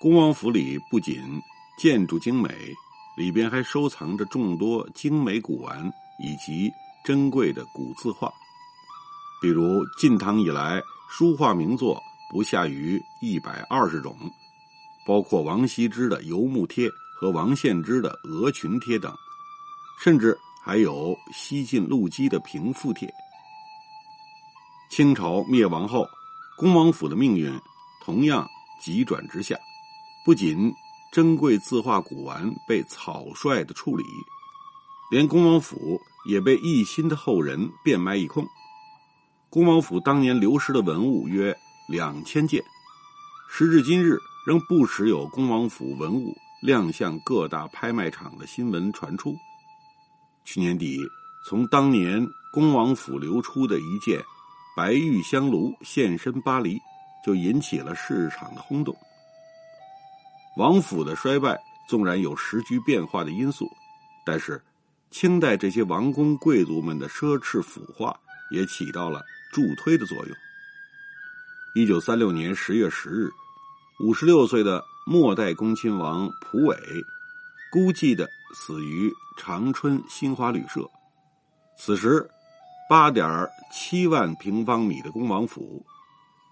恭王府里不仅建筑精美，里边还收藏着众多精美古玩以及珍贵的古字画。比如晋唐以来，书画名作不下于一百二十种，包括王羲之的游牧帖和王献之的鹅群帖等，甚至还有西晋陆机的平复帖。清朝灭亡后，恭王府的命运同样急转直下，不仅珍贵字画古玩被草率的处理，连恭王府也被一心的后人变卖一空。恭王府当年流失的文物约两千件，时至今日仍不时有恭王府文物亮相各大拍卖场的新闻传出。去年底，从当年恭王府流出的一件白玉香炉现身巴黎，就引起了市场的轰动。王府的衰败纵然有时局变化的因素，但是清代这些王公贵族们的奢侈腐化也起到了。助推的作用。一九三六年十月十日，五十六岁的末代恭亲王溥伟孤寂的死于长春新华旅社。此时，八点七万平方米的恭王府，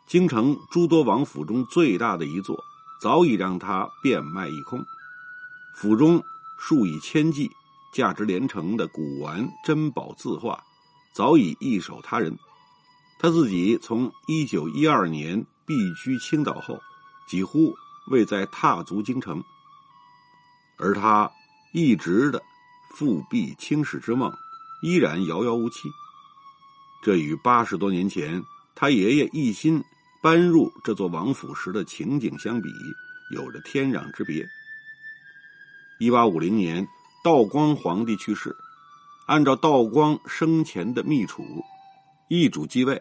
京城诸多王府中最大的一座，早已让他变卖一空。府中数以千计、价值连城的古玩珍宝字画，早已易手他人。他自己从一九一二年避居青岛后，几乎未再踏足京城，而他一直的复辟清史之梦依然遥遥无期。这与八十多年前他爷爷一心搬入这座王府时的情景相比，有着天壤之别。一八五零年，道光皇帝去世，按照道光生前的密储。易主继位，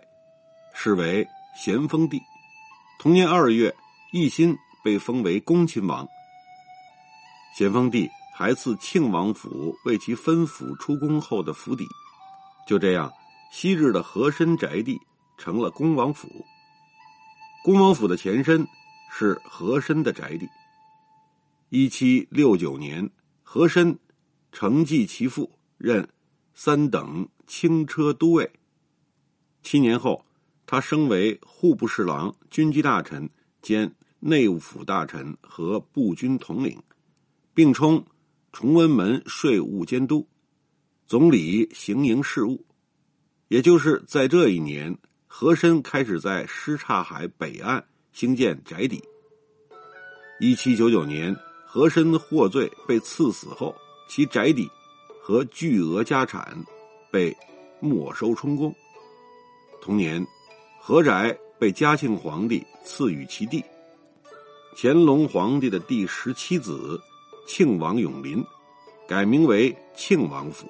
是为咸丰帝。同年二月，奕欣被封为恭亲王。咸丰帝还赐庆王府为其分府出宫后的府邸。就这样，昔日的和珅宅地成了恭王府。恭王府的前身是和珅的宅邸。一七六九年，和珅承继其父，任三等轻车都尉。七年后，他升为户部侍郎、军机大臣兼内务府大臣和步军统领，并充崇文门税务监督，总理行营事务。也就是在这一年，和珅开始在什刹海北岸兴建宅邸。一七九九年，和珅获罪被赐死后，其宅邸和巨额家产被没收充公。同年，何宅被嘉庆皇帝赐予其弟，乾隆皇帝的第十七子庆王永林，改名为庆王府。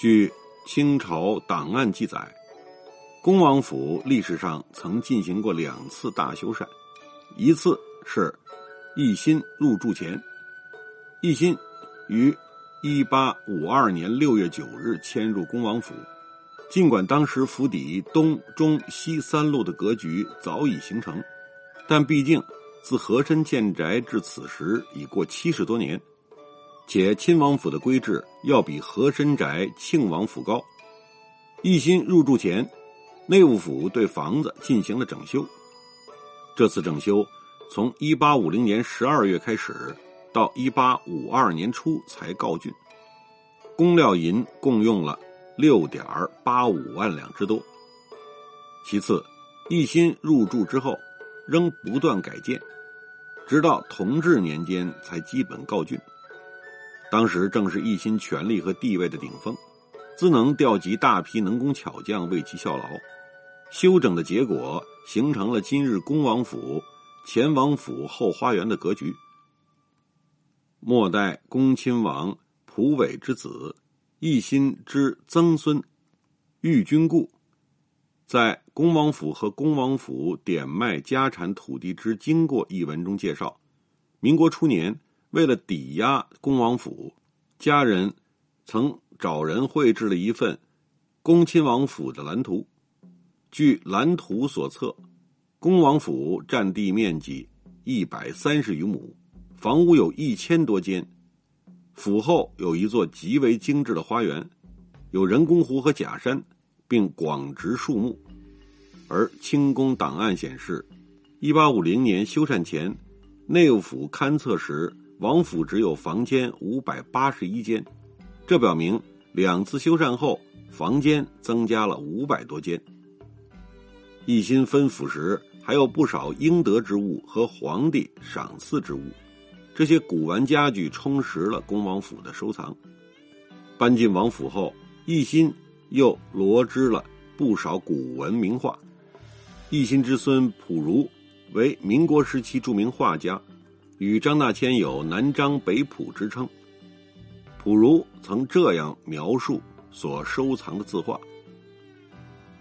据清朝档案记载，恭王府历史上曾进行过两次大修缮，一次是奕欣入住前，奕欣于一八五二年六月九日迁入恭王府。尽管当时府邸东、中、西三路的格局早已形成，但毕竟自和珅建宅至此时已过七十多年，且亲王府的规制要比和珅宅庆王府高。奕欣入住前，内务府对房子进行了整修。这次整修从一八五零年十二月开始，到一八五二年初才告竣，工料银共用了。六点八五万两之多。其次，奕欣入住之后，仍不断改建，直到同治年间才基本告竣。当时正是一心权力和地位的顶峰，自能调集大批能工巧匠为其效劳。修整的结果，形成了今日恭王府前王府后花园的格局，末代恭亲王蒲伟之子，奕欣之曾孙，玉君故。在恭王府和恭王府典卖家产土地之经过一文中介绍，民国初年，为了抵押恭王府，家人曾找人绘制了一份恭亲王府的蓝图。据蓝图所测，恭王府占地面积一百三十余亩，房屋有一千多间，府后有一座极为精致的花园，有人工湖和假山。并广植树木，而清宫档案显示，一八五零年修缮前，内务府勘测时，王府只有房间五百八十一间，这表明两次修缮后，房间增加了五百多间。一心分府时，还有不少应得之物和皇帝赏赐之物，这些古玩家具充实了恭王府的收藏。搬进王府后，一心。又罗织了不少古文名画。一心之孙溥儒为民国时期著名画家，与张大千有“南张北溥”之称。溥儒曾这样描述所收藏的字画：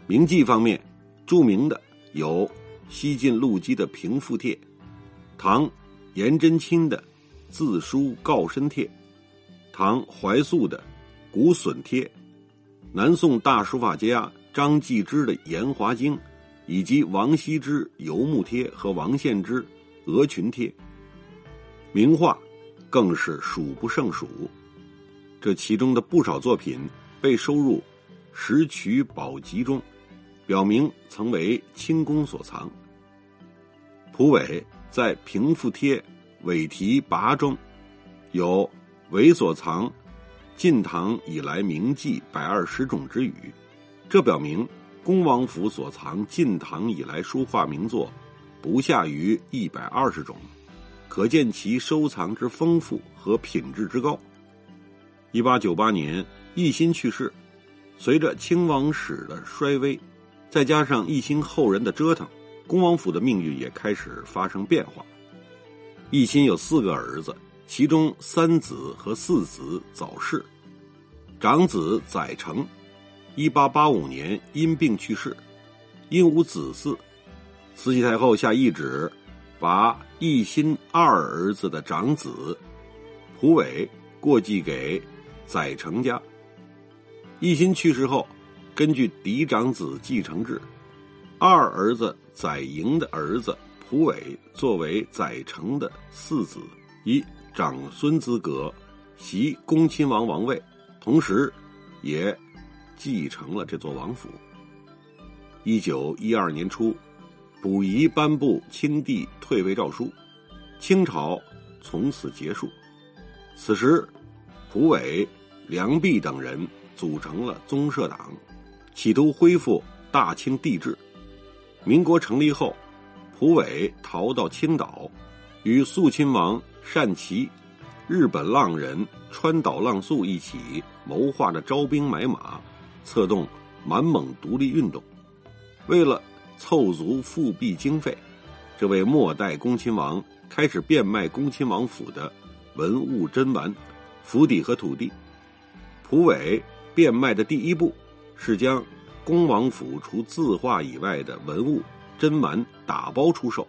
名记方面，著名的有西晋陆机的《平复帖》，唐颜真卿的《字书告身帖》，唐怀素的《古损帖》。南宋大书法家张继之的《延华经》，以及王羲之《游牧帖》和王献之《鹅群帖》，名画更是数不胜数。这其中的不少作品被收入《石渠宝集》中，表明曾为清宫所藏。蒲伟在《平复帖》尾题跋中有“韦所藏”。晋唐以来名迹百二十种之语，这表明恭王府所藏晋唐以来书画名作不下于一百二十种，可见其收藏之丰富和品质之高。一八九八年，奕欣去世，随着清王室的衰微，再加上奕欣后人的折腾，恭王府的命运也开始发生变化。奕欣有四个儿子。其中三子和四子早逝，长子载成，一八八五年因病去世，因无子嗣，慈禧太后下懿旨，把奕欣二儿子的长子蒲伟过继给载成家。奕欣去世后，根据嫡长子继承制，二儿子载莹的儿子蒲伟作为载成的四子，以。长孙资格袭恭亲王王位，同时，也继承了这座王府。一九一二年初，溥仪颁布清帝退位诏书，清朝从此结束。此时，溥伟、梁弼等人组成了宗社党，企图恢复大清帝制。民国成立后，溥伟逃到青岛，与肃亲王。单骑、日本浪人川岛浪速一起谋划着招兵买马，策动满蒙独立运动。为了凑足复辟经费，这位末代恭亲王开始变卖恭亲王府的文物珍玩、府邸和土地。蒲伟变卖的第一步是将恭王府除字画以外的文物珍玩打包出售。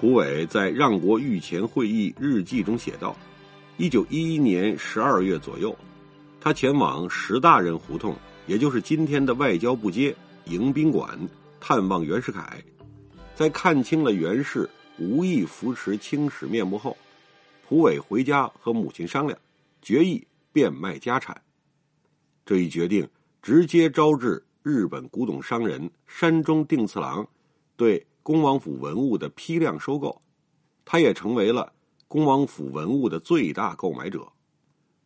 蒲伟在让国御前会议日记中写道：“一九一一年十二月左右，他前往石大人胡同，也就是今天的外交部街迎宾馆，探望袁世凯。在看清了袁氏无意扶持清史面目后，蒲伟回家和母亲商量，决意变卖家产。这一决定直接招致日本古董商人山中定次郎对。”恭王府文物的批量收购，他也成为了恭王府文物的最大购买者。《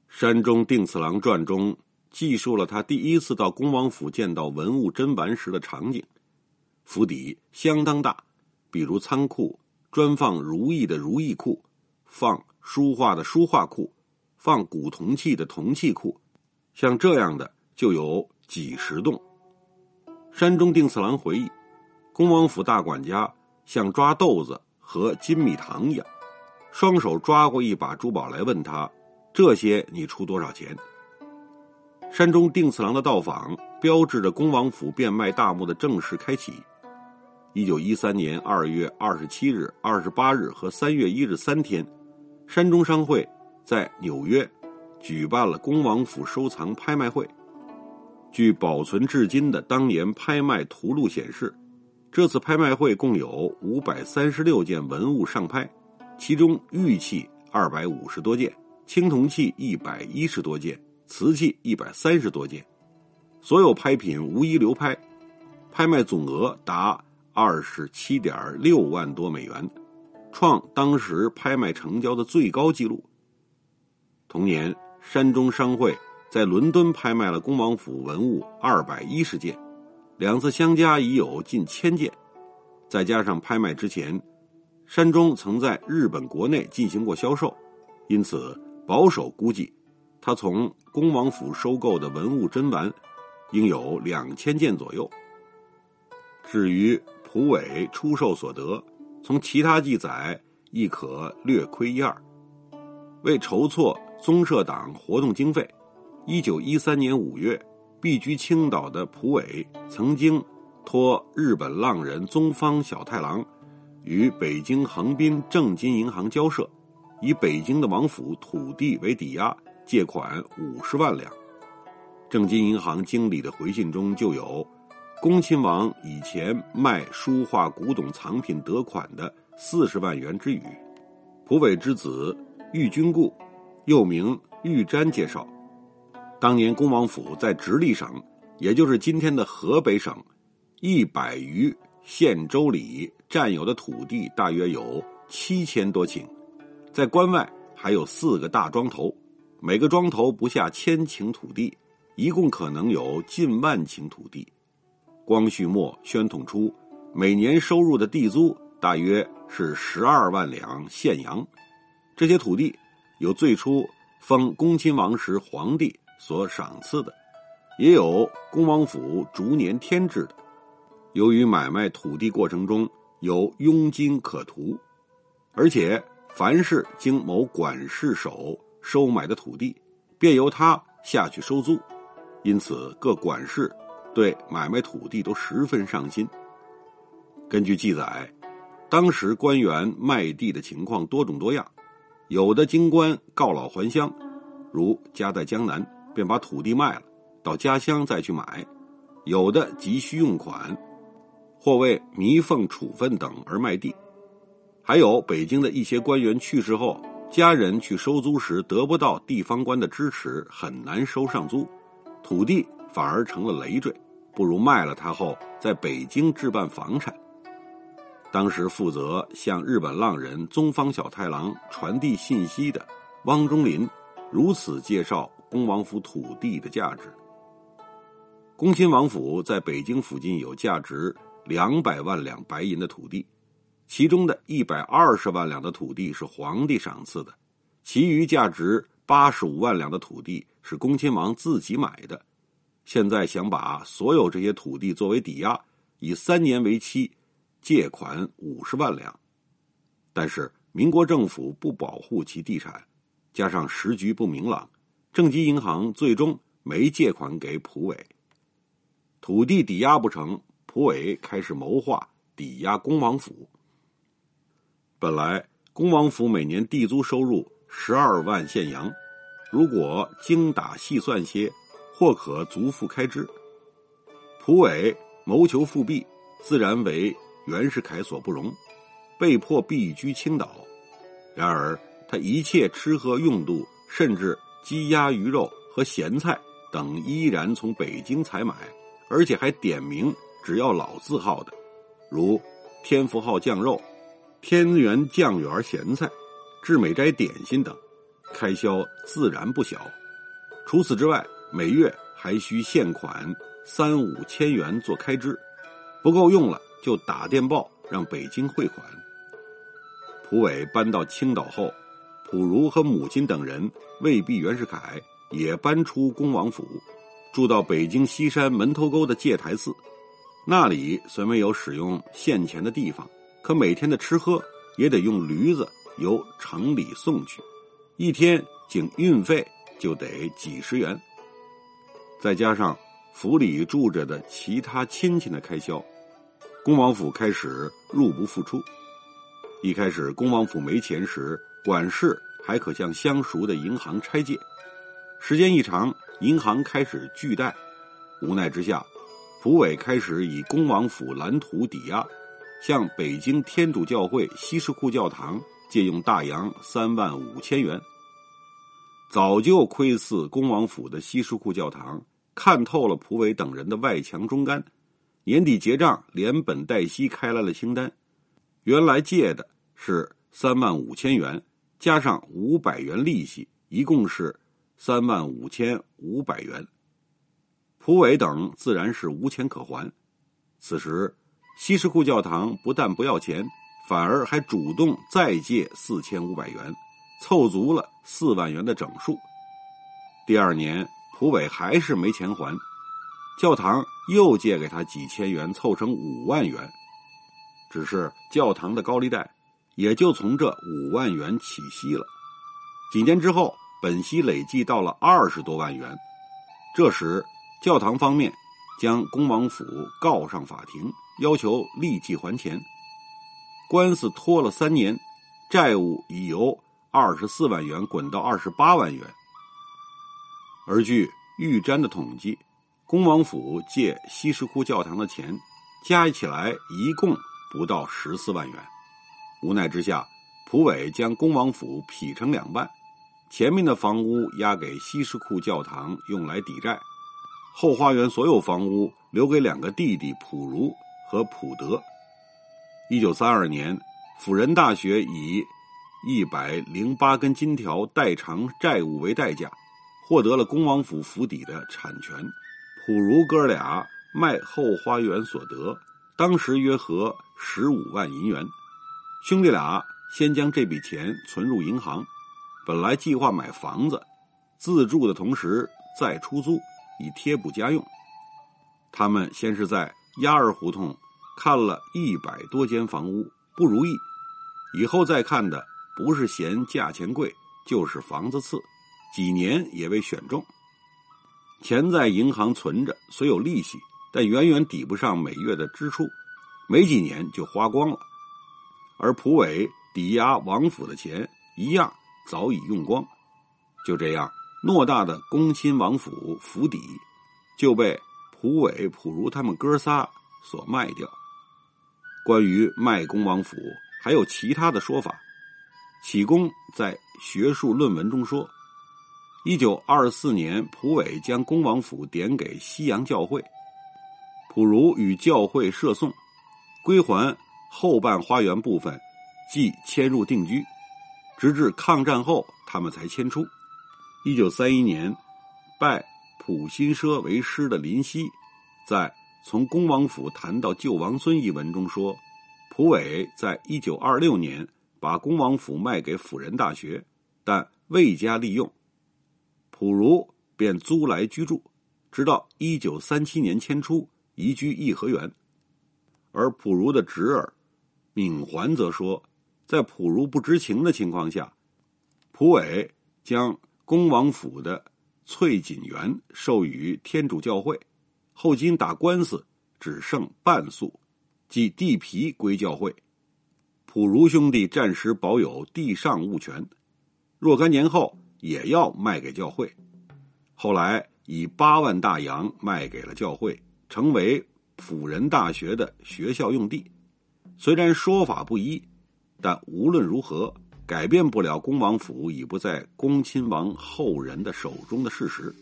山中定次郎传》中记述了他第一次到恭王府见到文物珍玩时的场景：府邸相当大，比如仓库专放如意的如意库，放书画的书画库，放古铜器的铜器库，像这样的就有几十栋。山中定次郎回忆。恭王府大管家像抓豆子和金米糖一样，双手抓过一把珠宝来，问他：“这些你出多少钱？”山中定次郎的到访，标志着恭王府变卖大幕的正式开启。一九一三年二月二十七日、二十八日和三月一日三天，山中商会在纽约举办了恭王府收藏拍卖会。据保存至今的当年拍卖图录显示，这次拍卖会共有五百三十六件文物上拍，其中玉器二百五十多件，青铜器一百一十多件，瓷器一百三十多件，所有拍品无一流拍，拍卖总额达。二十七点六万多美元，创当时拍卖成交的最高纪录。同年，山中商会在伦敦拍卖了恭王府文物二百一十件，两次相加已有近千件。再加上拍卖之前，山中曾在日本国内进行过销售，因此保守估计，他从恭王府收购的文物珍玩应有两千件左右。至于，蒲伟出售所得，从其他记载亦可略窥一二。为筹措宗社党活动经费，一九一三年五月，避居青岛的蒲伟曾经托日本浪人宗方小太郎，与北京横滨正金银行交涉，以北京的王府土地为抵押，借款五十万两。正金银行经理的回信中就有。恭亲王以前卖书画古董藏品得款的四十万元之语，蒲伟之子玉君固，又名玉瞻介绍，当年恭王府在直隶省，也就是今天的河北省，一百余县州里占有的土地大约有七千多顷，在关外还有四个大庄头，每个庄头不下千顷土地，一共可能有近万顷土地。光绪末宣统初，每年收入的地租大约是十二万两现洋。这些土地有最初封恭亲王时皇帝所赏赐的，也有恭王府逐年添置的。由于买卖土地过程中有佣金可图，而且凡是经某管事手收买的土地，便由他下去收租，因此各管事。对买卖土地都十分上心。根据记载，当时官员卖地的情况多种多样，有的京官告老还乡，如家在江南，便把土地卖了，到家乡再去买；有的急需用款，或为弥缝处分等而卖地；还有北京的一些官员去世后，家人去收租时得不到地方官的支持，很难收上租，土地反而成了累赘。不如卖了它后，在北京置办房产。当时负责向日本浪人宗方小太郎传递信息的汪中林，如此介绍恭王府土地的价值：恭亲王府在北京附近有价值两百万两白银的土地，其中的一百二十万两的土地是皇帝赏赐的，其余价值八十五万两的土地是恭亲王自己买的。现在想把所有这些土地作为抵押，以三年为期，借款五十万两。但是民国政府不保护其地产，加上时局不明朗，正极银行最终没借款给蒲伟。土地抵押不成，蒲伟开始谋划抵押恭王府。本来恭王府每年地租收入十二万现洋，如果精打细算些。或可足付开支。蒲伟谋求复辟，自然为袁世凯所不容，被迫避居青岛。然而他一切吃喝用度，甚至鸡鸭鱼肉和咸菜等，依然从北京采买，而且还点名只要老字号的，如天福号酱肉、天元酱园咸菜、致美斋点心等，开销自然不小。除此之外。每月还需现款三五千元做开支，不够用了就打电报让北京汇款。蒲伟搬到青岛后，蒲如和母亲等人为避袁世凯，也搬出恭王府，住到北京西山门头沟的戒台寺。那里虽没有使用现钱的地方，可每天的吃喝也得用驴子由城里送去，一天仅运费就得几十元，再加上府里住着的其他亲戚的开销，恭王府开始入不敷出。一开始，恭王府没钱时，管事还可向相熟的银行拆借，时间一长，银行开始拒贷，无奈之下，蒲伟开始以恭王府蓝图抵押。向北京天主教会西什库教堂借用大洋三万五千元。早就窥伺恭王府的西什库教堂看透了蒲伟等人的外强中干，年底结账连本带息开来了清单。原来借的是三万五千元，加上五百元利息，一共是三万五千五百元。蒲伟等自然是无钱可还。此时。西什库教堂不但不要钱，反而还主动再借四千五百元，凑足了四万元的整数。第二年，蒲伟还是没钱还，教堂又借给他几千元，凑成五万元。只是教堂的高利贷也就从这五万元起息了。几年之后，本息累计到了二十多万元。这时，教堂方面将恭王府告上法庭。要求立即还钱，官司拖了三年，债务已由二十四万元滚到二十八万元。而据玉瞻的统计，恭王府借西什库教堂的钱加起来一共不到十四万元。无奈之下，蒲伟将恭王府劈成两半，前面的房屋押给西什库教堂用来抵债，后花园所有房屋留给两个弟弟普如。和普德。一九三二年，辅仁大学以一百零八根金条代偿债务为代价，获得了恭王府府邸的产权。普如哥俩卖后花园所得，当时约合十五万银元。兄弟俩先将这笔钱存入银行，本来计划买房子，自住的同时再出租，以贴补家用。他们先是在。鸭儿胡同看了一百多间房屋，不如意。以后再看的不是嫌价钱贵，就是房子次，几年也未选中。钱在银行存着，虽有利息，但远远抵不上每月的支出，没几年就花光了。而蒲伟抵押王府的钱一样早已用光。就这样，偌大的恭亲王府府邸就被。蒲伟、蒲如他们哥仨所卖掉。关于卖恭王府，还有其他的说法。启功在学术论文中说，一九二四年，蒲伟将恭王府点给西洋教会，蒲如与教会设讼，归还后半花园部分，即迁入定居，直至抗战后，他们才迁出。一九三一年，拜。普心奢为师的林夕，在《从恭王府谈到救王孙》一文中说，蒲伟在一九二六年把恭王府卖给辅仁大学，但未加利用，普如便租来居住，直到一九三七年迁出，移居颐和园。而普如的侄儿闵环则说，在普如不知情的情况下，蒲伟将恭王府的。翠锦园授予天主教会，后经打官司，只剩半宿，即地皮归教会。普如兄弟暂时保有地上物权，若干年后也要卖给教会。后来以八万大洋卖给了教会，成为辅仁大学的学校用地。虽然说法不一，但无论如何。改变不了恭王府已不在恭亲王后人的手中的事实。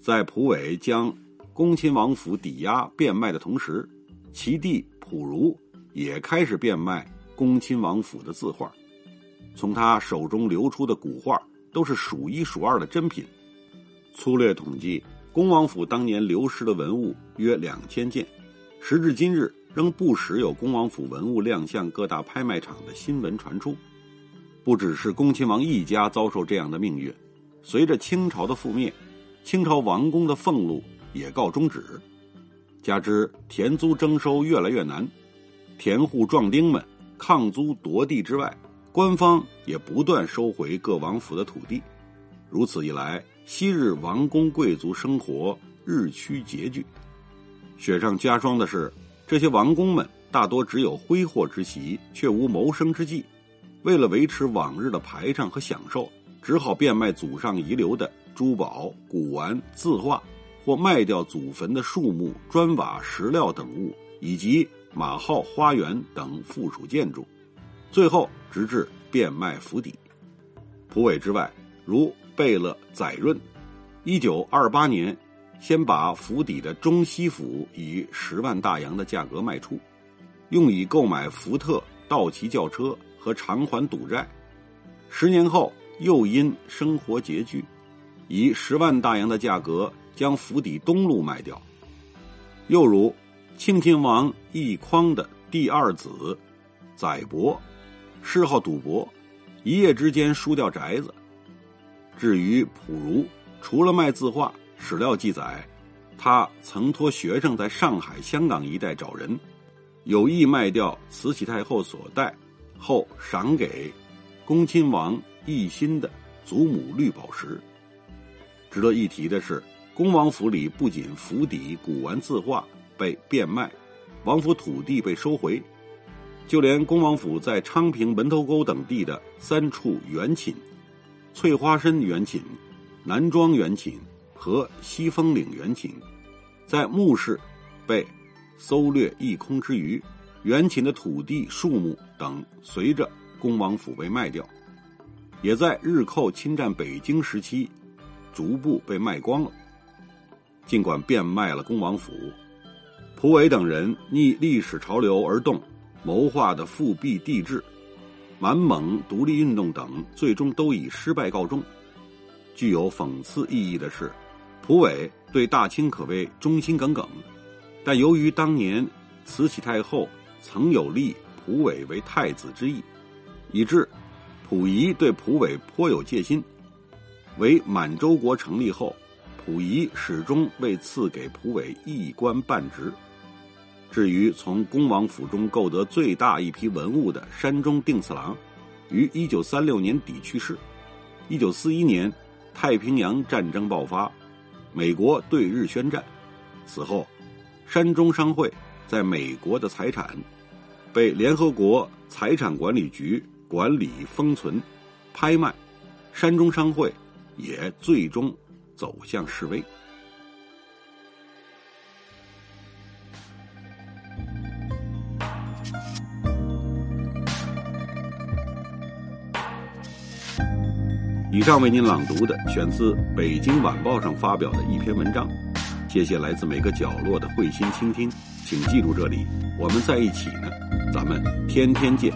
在蒲伟将恭亲王府抵押变卖的同时，其弟蒲如也开始变卖恭亲王府的字画。从他手中流出的古画都是数一数二的珍品。粗略统计，恭王府当年流失的文物约两千件，时至今日。仍不时有恭王府文物亮相各大拍卖场的新闻传出，不只是恭亲王一家遭受这样的命运，随着清朝的覆灭，清朝王宫的俸禄也告终止，加之田租征收越来越难，田户壮丁们抗租夺地之外，官方也不断收回各王府的土地。如此一来，昔日王公贵族生活日趋拮据。雪上加霜的是，这些王公们大多只有挥霍之习，却无谋生之计。为了维持往日的排场和享受，只好变卖祖上遗留的珠宝、古玩、字画，或卖掉祖坟的树木、砖瓦、石料等物，以及马号花园等附属建筑，最后直至变卖府邸。蒲苇之外，如贝勒载润，一九二八年，先把府邸的中西府以十万大洋的价格卖出，用以购买福特、道奇轿车。和偿还赌债，十年后又因生活拮据，以十万大洋的价格将府邸东路卖掉。又如庆亲王奕匡的第二子载伯，嗜好赌博，一夜之间输掉宅子。至于溥儒，除了卖字画，史料记载，他曾托学生在上海、香港一带找人，有意卖掉慈禧太后所带。后赏给恭亲王奕欣的祖母绿宝石。值得一提的是，恭王府里不仅府邸古玩字画被变卖，王府土地被收回，就连恭王府在昌平门头沟等地的三处原寝——翠花深原寝、南庄原寝和西风岭原寝，在墓室被搜掠一空之余。元寝的土地、树木等，随着恭王府被卖掉，也在日寇侵占北京时期，逐步被卖光了。尽管变卖了恭王府，蒲伟等人逆历史潮流而动，谋划的复辟帝制、满蒙独立运动等，最终都以失败告终。具有讽刺意义的是，蒲伟对大清可谓忠心耿耿，但由于当年慈禧太后。曾有立蒲伟为太子之意，以致溥仪对蒲伟颇有戒心。为满洲国成立后，溥仪始终未赐给蒲伟一官半职。至于从恭王府中购得最大一批文物的山中定次郎，于一九三六年底去世。一九四一年，太平洋战争爆发，美国对日宣战。此后，山中商会在美国的财产。被联合国财产管理局管理封存、拍卖，山中商会也最终走向示威。以上为您朗读的选自《北京晚报》上发表的一篇文章，谢谢来自每个角落的慧心倾听，请记住这里，我们在一起呢。咱们天天见。